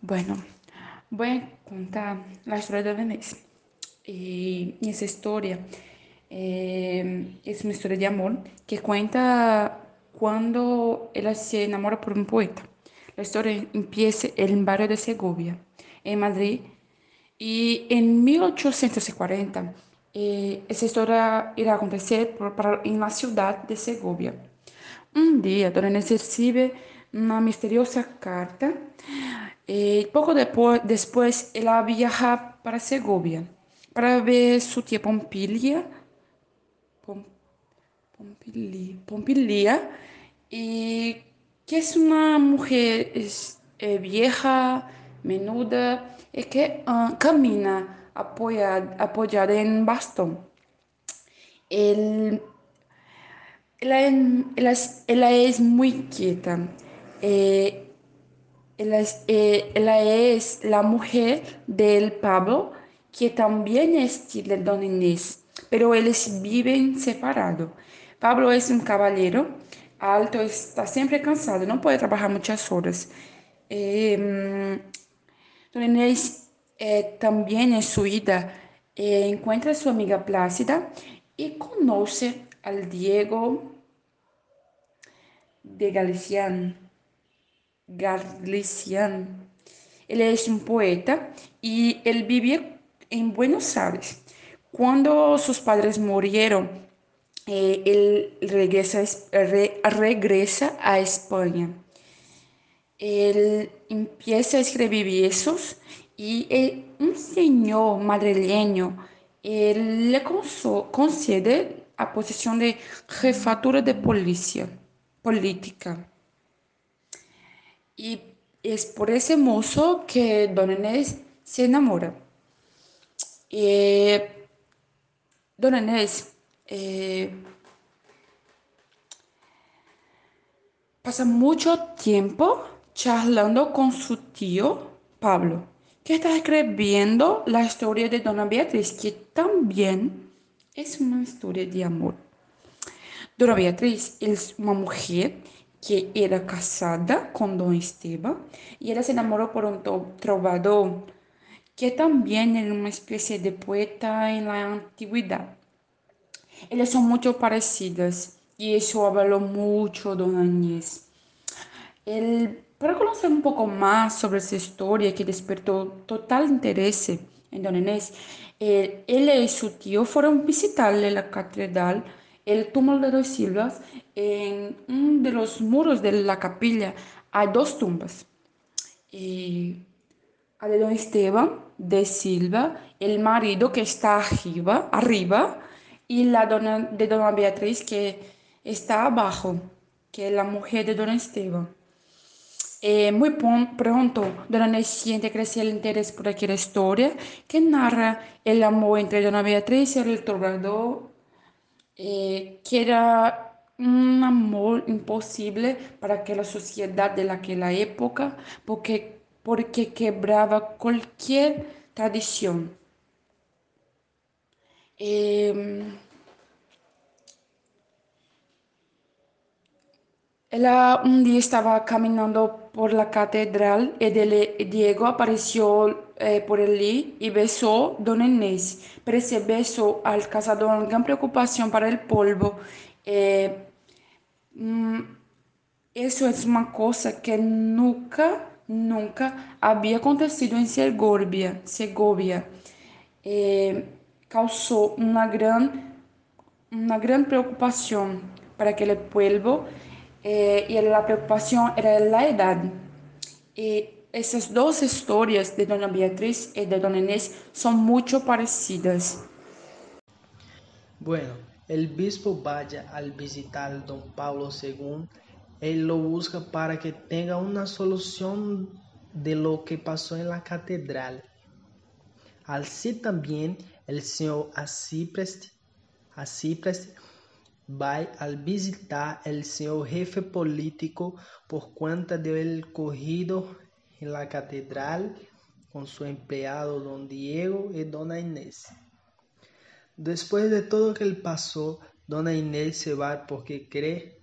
Bueno, voy a contar la historia de Vanessa. Y esa historia eh, es una historia de amor que cuenta cuando ella se enamora por un poeta. La historia empieza en el barrio de Segovia, en Madrid, y en 1840 eh, esa historia irá a acontecer por, en la ciudad de Segovia. Un día, Dona Inés recibe una misteriosa carta eh, poco después, ella viaja para Segovia para ver su tía Pompilia, Pompilia, y que es una mujer es, eh, vieja, menuda, y que uh, camina apoyada, apoyada en bastón. El, ella, ella, ella, es muy quieta. Eh, es, eh, es, la mujer del Pablo, que también es de Don Inés, pero ellos viven separados. Pablo es un caballero alto, está siempre cansado, no puede trabajar muchas horas. Eh, Don Inés eh, también en su ida eh, encuentra a su amiga Plácida y conoce al Diego de Galiciano Galician. Él es un poeta y él vivía en Buenos Aires. Cuando sus padres murieron, eh, él regresa, re, regresa, a España. Él empieza a escribir versos y él, un señor madrileño le concede a posición de jefatura de policía política. Y es por ese mozo que Don Inés se enamora. Eh, Don Inés eh, pasa mucho tiempo charlando con su tío Pablo, que está escribiendo la historia de Dona Beatriz, que también es una historia de amor. Dona Beatriz es una mujer que era casada con Don Esteban y ella se enamoró por un trovador que también era una especie de poeta en la antigüedad. Ellas son mucho parecidas y eso habló mucho Don Añez. El, para conocer un poco más sobre esa historia que despertó total interés en Don Inés, él, él y su tío fueron visitarle la catedral el túmulo de dos Silvas, en uno de los muros de la capilla hay dos tumbas. Y a de don Esteban de Silva, el marido que está arriba, arriba y la dona, de dona Beatriz que está abajo, que es la mujer de don Esteban. Eh, muy pronto, Dona Inés siente crecer el interés por aquella historia que narra el amor entre Dona Beatriz y el trovador eh, que era un amor imposible para aquella sociedad de aquella época, porque, porque quebraba cualquier tradición. Eh, ella un día estaba caminando por la catedral y Diego apareció eh, por allí y besó Don Inés, pero ese beso al cazador gran preocupación para el polvo. Eh, mm, eso es una cosa que nunca, nunca había acontecido en Segovia. Segovia. Eh, causó una gran, una gran preocupación para aquel pueblo eh, y la preocupación era la edad. Y esas dos historias de Dona Beatriz y de Dona Inés son mucho parecidas. Bueno, el bispo vaya al visitar Don Pablo II, él lo busca para que tenga una solución de lo que pasó en la catedral. Así también el señor Asípreste vai al visitar el señor jefe político por cuenta del corrido en la catedral con su empleado don Diego y dona Inés. Después de todo que él pasó, dona Inés se va porque cree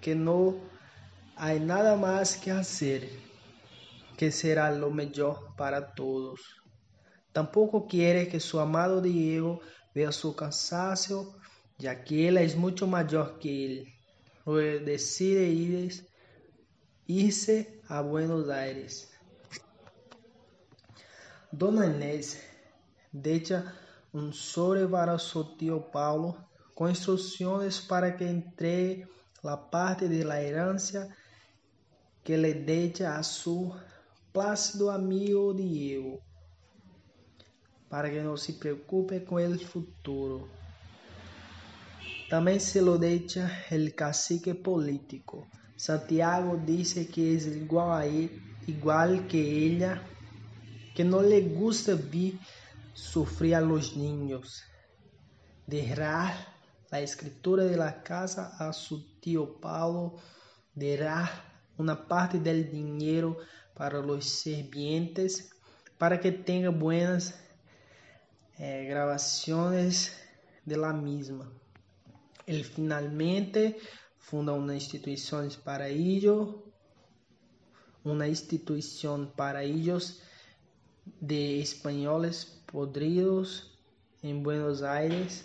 que no hay nada más que hacer. que será lo mejor para todos. Tampoco quiere que su amado Diego vea su cansancio, ya que él es mucho mayor que él. Decide ir, irse a Buenos Aires. Dona Inés deja un sobre para su tío Paulo con instrucciones para que entregue la parte de la herencia que le deja a su plácido amigo Diego, para que no se preocupe con el futuro. También se lo deja el cacique político. Santiago dice que es igual, a igual que ella, que no le gusta ver sufrir a los niños. Dejar la escritura de la casa a su tío Paulo, dará una parte del dinero para los sirvientes, para que tenga buenas eh, grabaciones de la misma. Él finalmente funda una institución para ello, una institución para ellos de españoles podridos en Buenos Aires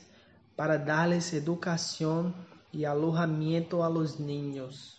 para darles educación y alojamiento a los niños.